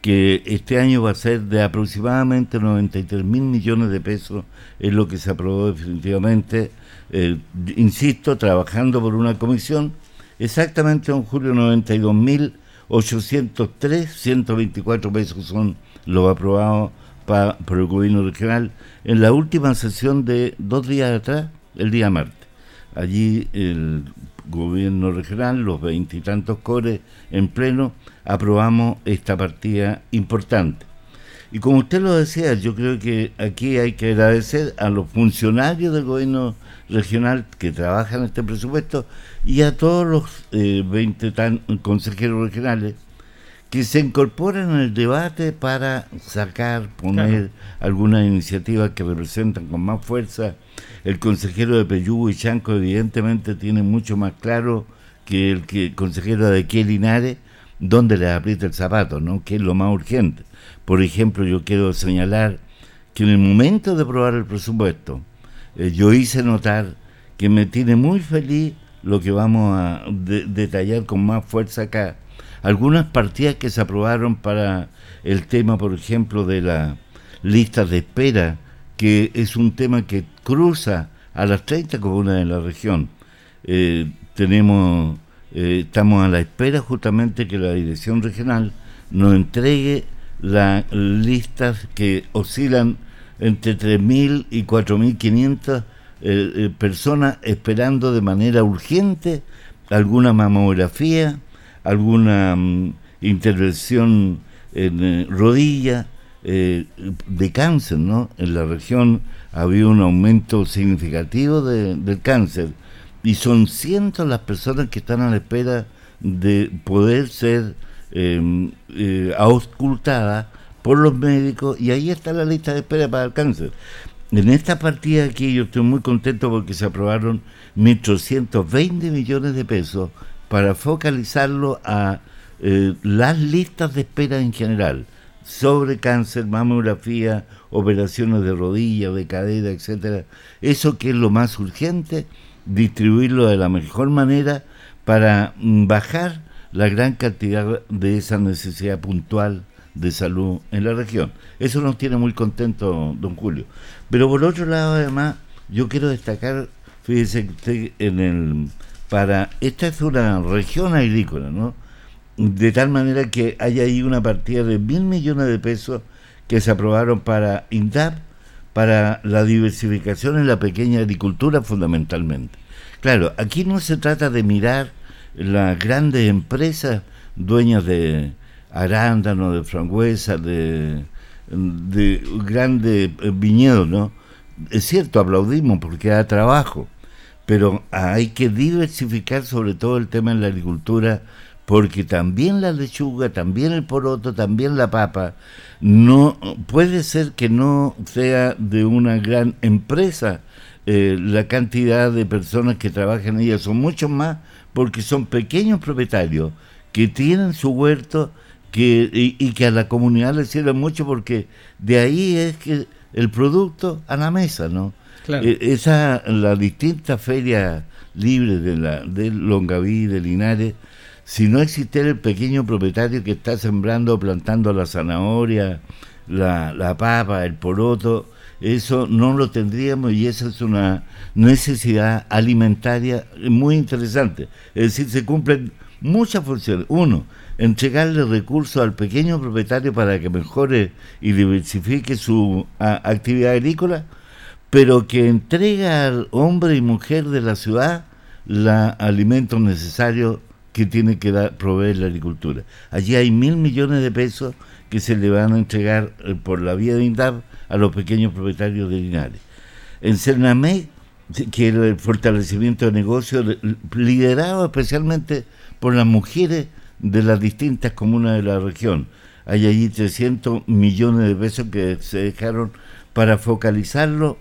que este año va a ser de aproximadamente 93 mil millones de pesos, es lo que se aprobó definitivamente, eh, insisto, trabajando por una comisión, exactamente en julio 92 mil 803, 124 pesos son los aprobados por el gobierno regional en la última sesión de dos días atrás, el día martes. Allí el gobierno regional, los veintitantos cores en pleno, aprobamos esta partida importante. Y como usted lo decía, yo creo que aquí hay que agradecer a los funcionarios del gobierno regional que trabajan este presupuesto y a todos los eh, 20 tan- consejeros regionales que se incorporan en el debate para sacar, poner algunas iniciativas que representan con más fuerza. El consejero de Peyú y Chanco evidentemente tiene mucho más claro que el, que el consejero de aquí Linares dónde les aprieta el zapato, ¿no? que es lo más urgente. Por ejemplo, yo quiero señalar que en el momento de aprobar el presupuesto, eh, yo hice notar que me tiene muy feliz lo que vamos a de- detallar con más fuerza acá. Algunas partidas que se aprobaron para el tema, por ejemplo, de las listas de espera, que es un tema que cruza a las 30 comunas de la región. Eh, tenemos, eh, estamos a la espera justamente que la dirección regional nos entregue las listas que oscilan entre 3.000 y 4.500 eh, eh, personas esperando de manera urgente alguna mamografía, alguna mm, intervención en eh, rodilla eh, de cáncer, ¿no? En la región había un aumento significativo de- del cáncer y son cientos las personas que están a la espera de poder ser eh, eh, auscultadas por los médicos y ahí está la lista de espera para el cáncer. En esta partida aquí yo estoy muy contento porque se aprobaron 1.820 millones de pesos para focalizarlo a eh, las listas de espera en general sobre cáncer, mamografía, operaciones de rodilla, de cadera, etcétera. Eso que es lo más urgente, distribuirlo de la mejor manera para mm, bajar la gran cantidad de esa necesidad puntual de salud en la región. Eso nos tiene muy contento, don Julio. Pero por otro lado, además, yo quiero destacar, fíjese usted, en el para esta es una región agrícola, ¿no? De tal manera que hay ahí una partida de mil millones de pesos que se aprobaron para INDAP, para la diversificación en la pequeña agricultura fundamentalmente. Claro, aquí no se trata de mirar las grandes empresas dueñas de arándanos, de frangüesa, de, de grandes eh, viñedos, ¿no? Es cierto, aplaudimos porque da trabajo, pero hay que diversificar sobre todo el tema en la agricultura porque también la lechuga, también el poroto, también la papa, no puede ser que no sea de una gran empresa eh, la cantidad de personas que trabajan en ella, son muchos más porque son pequeños propietarios que tienen su huerto que, y, que a la comunidad le sirve mucho porque de ahí es que el producto a la mesa, ¿no? Eh, esa, la distinta feria libre de, la, de Longaví, de Linares, si no existiera el pequeño propietario que está sembrando, plantando la zanahoria, la, la papa, el poroto, eso no lo tendríamos y esa es una necesidad alimentaria muy interesante. Es decir, se cumplen muchas funciones. Uno, entregarle recursos al pequeño propietario para que mejore y diversifique su actividad agrícola pero que entrega al hombre y mujer de la ciudad los alimentos necesarios que tiene que proveer la agricultura. Allí hay mil millones de pesos que se le van a entregar eh, por la vía de INDAP a los pequeños propietarios de Linares. En Cernamé, que es el fortalecimiento de negocios liderado especialmente por las mujeres de las distintas comunas de la región. Hay allí 300 millones de pesos que se dejaron para focalizarlo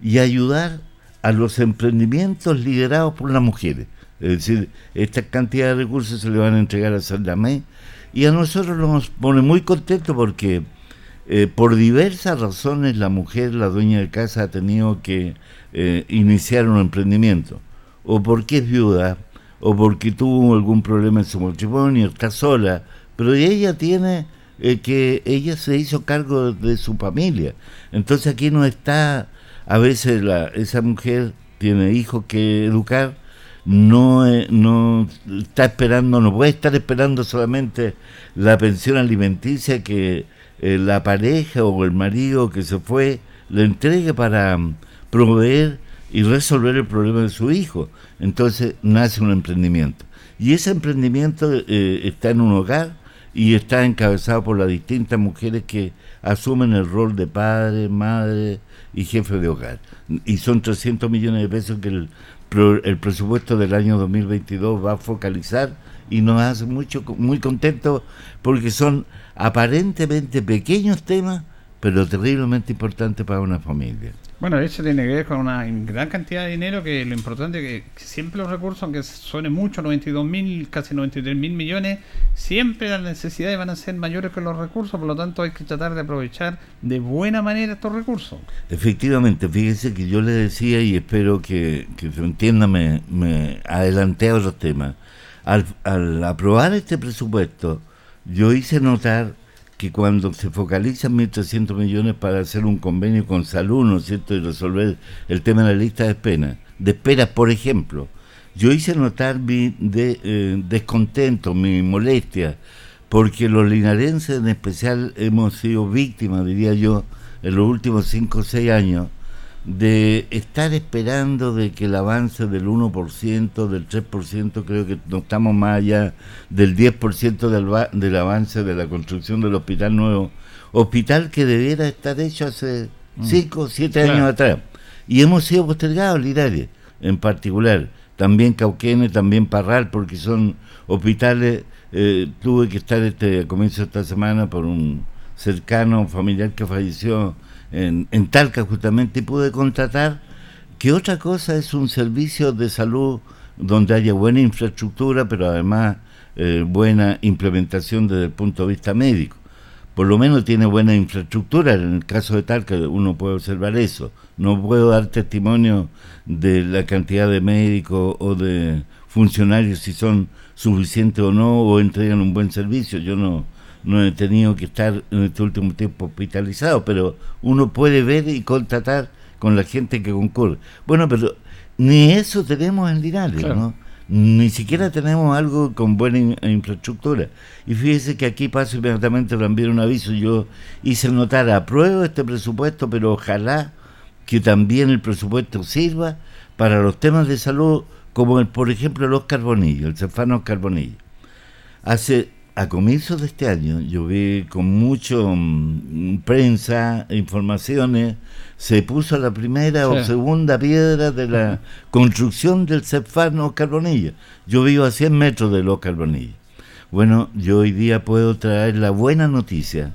y ayudar a los emprendimientos liderados por las mujeres. Es decir, esta cantidad de recursos se le van a entregar a Saldamé y a nosotros nos pone muy contentos porque eh, por diversas razones la mujer, la dueña de casa, ha tenido que eh, iniciar un emprendimiento. O porque es viuda, o porque tuvo algún problema en su matrimonio, está sola, pero ella tiene eh, que ella se hizo cargo de su familia. Entonces aquí no está a veces la, esa mujer tiene hijos que educar, no, eh, no está esperando, no puede estar esperando solamente la pensión alimenticia que eh, la pareja o el marido que se fue le entregue para mm, proveer y resolver el problema de su hijo. Entonces nace un emprendimiento. Y ese emprendimiento eh, está en un hogar y está encabezado por las distintas mujeres que asumen el rol de padre, madre, y jefe de hogar. Y son 300 millones de pesos que el, el presupuesto del año 2022 va a focalizar y nos hace mucho, muy contentos porque son aparentemente pequeños temas, pero terriblemente importantes para una familia. Bueno, eso tiene que ver con una gran cantidad de dinero que lo importante es que siempre los recursos, aunque suene mucho, 92 mil, casi 93 mil millones, siempre las necesidades van a ser mayores que los recursos, por lo tanto hay que tratar de aprovechar de buena manera estos recursos. Efectivamente, fíjese que yo le decía y espero que, que se entienda, me, me adelanté a otros temas. Al aprobar este presupuesto, yo hice notar que cuando se focalizan 1.300 millones para hacer un convenio con salud, ¿no es cierto?, y resolver el tema de la lista de espera, de espera, por ejemplo, yo hice notar mi de, eh, descontento, mi molestia, porque los linarenses en especial hemos sido víctimas, diría yo, en los últimos 5 o 6 años, de estar esperando de que el avance del 1%, del 3%, creo que no estamos más allá del 10% del, del avance de la construcción del hospital nuevo, hospital que debiera estar hecho hace 5 o 7 años atrás. Y hemos sido postergados, Linares, en particular, también Cauquenes, también Parral, porque son hospitales, eh, tuve que estar este comienzo de esta semana por un cercano familiar que falleció en, Talca justamente y pude contratar que otra cosa es un servicio de salud donde haya buena infraestructura, pero además eh, buena implementación desde el punto de vista médico. Por lo menos tiene buena infraestructura, en el caso de Talca uno puede observar eso. No puedo dar testimonio de la cantidad de médicos o de funcionarios si son suficientes o no, o entregan un buen servicio. Yo no, no he tenido que estar en este último tiempo hospitalizado, pero uno puede ver y contratar con la gente que concurre. Bueno, pero ni eso tenemos en Linares, ¿no? Ni siquiera tenemos algo con buena in- infraestructura. Y fíjese que aquí paso inmediatamente también un aviso. Yo hice notar, apruebo este presupuesto, pero ojalá que también el presupuesto sirva para los temas de salud, como el, por ejemplo los carbonillos, el cefano carbonillo. Hace, a comienzos de este año, yo vi con mucho mm, prensa, informaciones, se puso la primera o segunda piedra de la construcción del cefano carbonillo. Yo vivo a 100 metros de los carbonillos. Bueno, yo hoy día puedo traer la buena noticia,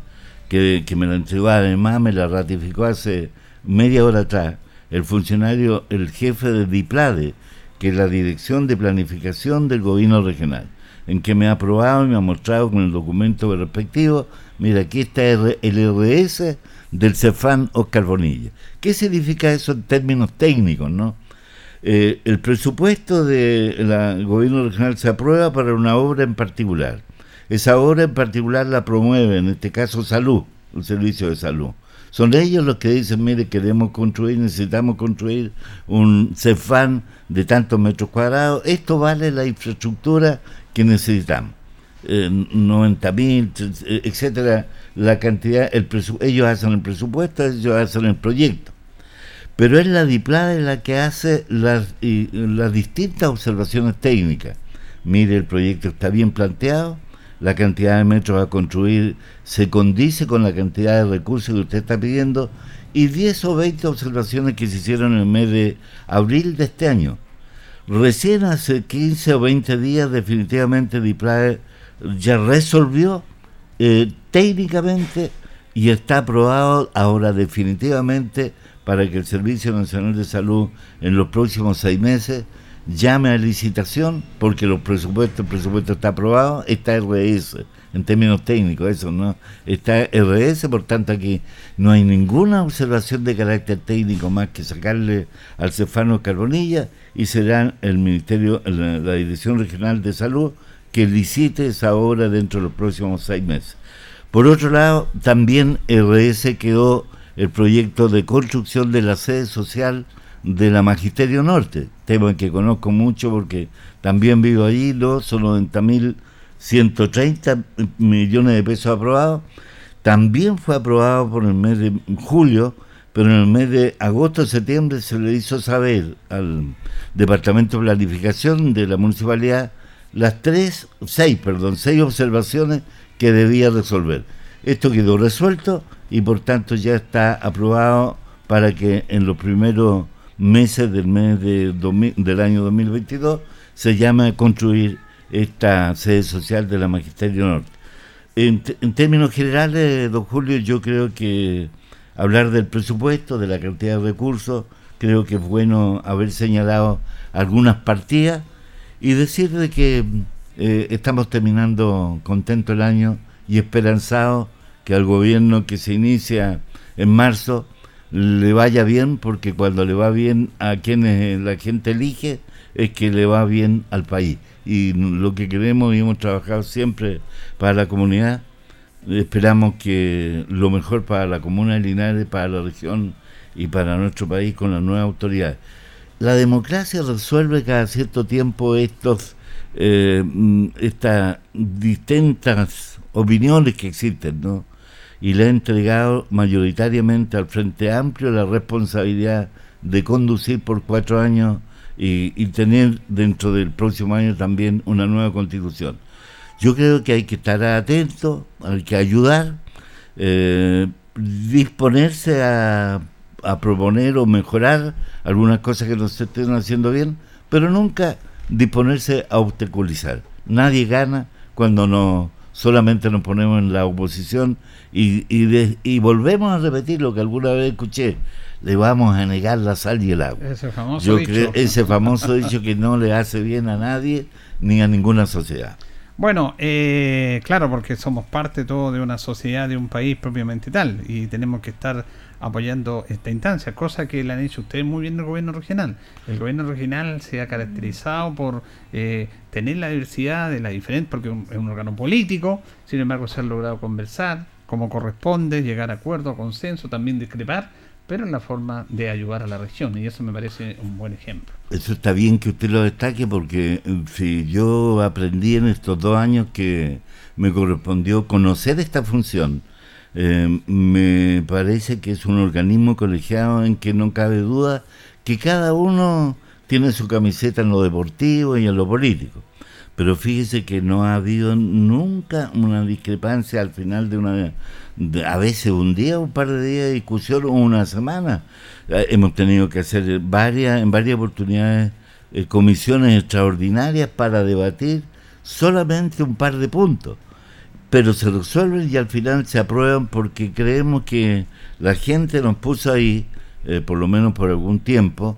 que, que me la entregó, además me la ratificó hace media hora atrás, el funcionario, el jefe de DIPLADE, que es la Dirección de Planificación del Gobierno Regional, en que me ha aprobado y me ha mostrado con el documento respectivo, mira, aquí está el RS del Cefán Oscar Bonilla. ¿Qué significa eso en términos técnicos, no? Eh, el presupuesto del gobierno regional se aprueba para una obra en particular. Esa obra en particular la promueve, en este caso, salud, el servicio de salud. Son ellos los que dicen, mire, queremos construir, necesitamos construir un CEFAN de tantos metros cuadrados. Esto vale la infraestructura que necesitamos. Eh, 90 mil, etcétera, la cantidad, el ellos hacen el presupuesto, ellos hacen el proyecto pero es la DIPLADE la que hace las, las distintas observaciones técnicas. Mire, el proyecto está bien planteado, la cantidad de metros a construir se condice con la cantidad de recursos que usted está pidiendo, y 10 o 20 observaciones que se hicieron en el mes de abril de este año. Recién hace 15 o 20 días definitivamente DIPLADE ya resolvió eh, técnicamente y está aprobado ahora definitivamente para que el Servicio Nacional de Salud en los próximos seis meses llame a licitación porque los presupuestos, el presupuesto está aprobado, está RS en términos técnicos, eso no está RS, por tanto aquí no hay ninguna observación de carácter técnico más que sacarle al Cefano Carbonilla y será el Ministerio, la, la Dirección Regional de Salud que licite esa obra dentro de los próximos seis meses. Por otro lado, también RS quedó el proyecto de construcción de la sede social de la Magisterio Norte, tema que conozco mucho porque también vivo allí, ¿no? son 90.130 millones de pesos aprobados. También fue aprobado por el mes de julio, pero en el mes de agosto-septiembre se le hizo saber al Departamento de Planificación de la Municipalidad las tres, seis, perdón, seis observaciones que debía resolver. Esto quedó resuelto y por tanto ya está aprobado para que en los primeros meses del mes de 2000 del año 2022 se llame a construir esta sede social de la Magisterio Norte. En, te- en términos generales, don Julio, yo creo que hablar del presupuesto, de la cantidad de recursos, creo que es bueno haber señalado algunas partidas y decir de que eh, estamos terminando contento el año y esperanzado que al gobierno que se inicia en marzo le vaya bien, porque cuando le va bien a quienes la gente elige, es que le va bien al país. Y lo que queremos y hemos trabajado siempre para la comunidad, esperamos que lo mejor para la comuna de Linares, para la región y para nuestro país con las nuevas autoridades. La democracia resuelve cada cierto tiempo estos eh, mm, estas distintas opiniones que existen, ¿no? Y le ha entregado mayoritariamente al Frente Amplio la responsabilidad de conducir por cuatro años y, tener dentro del próximo año también una nueva constitución. Yo creo que hay que estar atentos, hay que ayudar, eh, disponerse a, a proponer o mejorar algunas cosas que no se estén haciendo bien, pero nunca disponerse a obstaculizar. Nadie gana cuando no solamente nos ponemos en la oposición y, y, de- y volvemos a repetir lo que alguna vez escuché, le vamos a negar la sal y el agua. Ese famoso Yo dicho. creo ese famoso dicho que no le hace bien a nadie ni a ninguna sociedad. Bueno, eh, claro, porque somos parte todo de una sociedad, de un país propiamente tal, y tenemos que estar apoyando esta instancia, cosa que le han hecho ustedes muy bien el gobierno regional. El gobierno regional se ha caracterizado por eh, tener la diversidad de la diferente, porque es un órgano político, sin embargo se ha logrado conversar como corresponde, llegar a acuerdo, consenso, también discrepar, pero en la forma de ayudar a la región, y eso me parece un buen ejemplo. Eso está bien que usted lo destaque porque eh, si yo aprendí en estos dos años que me correspondió conocer esta función, eh, me parece que es un organismo colegiado en que no cabe duda que cada uno tiene su camiseta en lo deportivo y en lo político. Pero fíjese que no ha habido nunca una discrepancia al final de una, a veces un día, un par de días de discusión o una semana. Eh, hemos tenido que hacer varias, en varias oportunidades eh, comisiones extraordinarias para debatir solamente un par de puntos. Pero se resuelven y al final se aprueban porque creemos que la gente nos puso ahí, eh, por lo menos por algún tiempo,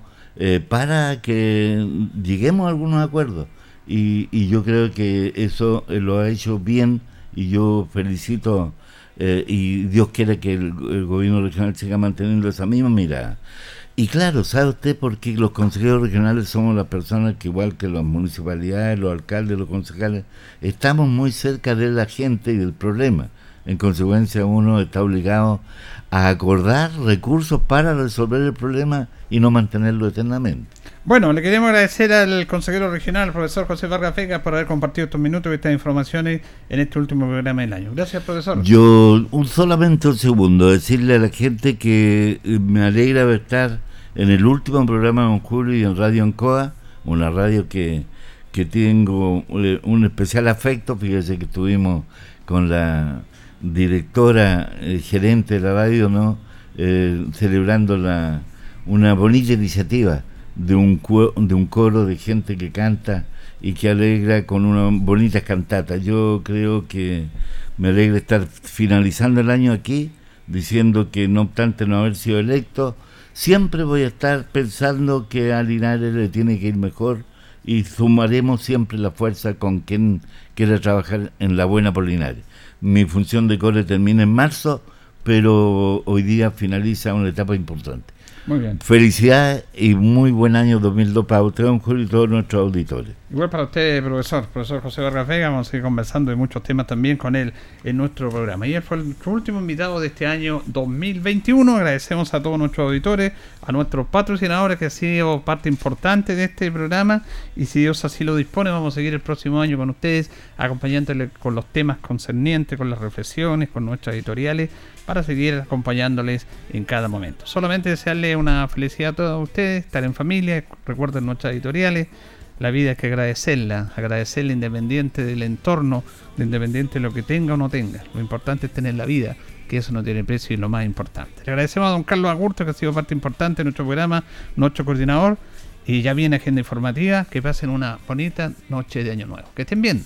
para que lleguemos a algunos acuerdos y, yo creo que eso eh, lo ha hecho bien y yo felicito eh, y Dios quiere que el, gobierno regional siga manteniendo esa misma mirada. Y claro, ¿sabe usted por qué los consejeros regionales somos las personas que igual que las municipalidades, los alcaldes, los concejales, estamos muy cerca de la gente y del problema? En consecuencia, uno está obligado a acordar recursos para resolver el problema y no mantenerlo eternamente. Bueno, le queremos agradecer al consejero regional, el profesor José Vargas Vega, por haber compartido estos minutos y estas informaciones en este último programa del año. Gracias, profesor. Yo, un, solamente un segundo, decirle a la gente que eh, me alegra estar en el último programa de Julio y en Radio Ancoa, una radio que, que tengo eh, un especial afecto, fíjese que estuvimos con la directora, eh, gerente de la radio, ¿no? Eh, celebrando la, una bonita iniciativa de un, de un coro de gente que canta y que alegra con una bonita cantata. Yo creo que me alegra estar finalizando el año aquí, diciendo que no obstante no haber sido electo, siempre voy a estar pensando que a Linares le tiene que ir mejor y sumaremos siempre la fuerza con quien quiera trabajar en la buena por Linares mi función de core termina en marzo, pero hoy día finaliza una etapa importante. Muy bien. Felicidades y muy buen año 2002 para usted, don Julio, y todos nuestros auditores. Igual para usted, profesor, profesor José Vargas Vega, vamos a seguir conversando de muchos temas también con él en nuestro programa. Y él fue el último invitado de este año 2021. Agradecemos a todos nuestros auditores, a nuestros patrocinadores que han sido parte importante de este programa. Y si Dios así lo dispone, vamos a seguir el próximo año con ustedes, acompañándoles con los temas concernientes, con las reflexiones, con nuestras editoriales para seguir acompañándoles en cada momento. Solamente desearle una felicidad a todos ustedes, estar en familia, recuerden nuestras editoriales. La vida hay que agradecerla, agradecerla independiente del entorno, independiente de lo que tenga o no tenga. Lo importante es tener la vida, que eso no tiene precio y lo más importante. Le agradecemos a don Carlos Agurto, que ha sido parte importante de nuestro programa, nuestro coordinador. Y ya viene agenda informativa. Que pasen una bonita noche de Año Nuevo. Que estén bien.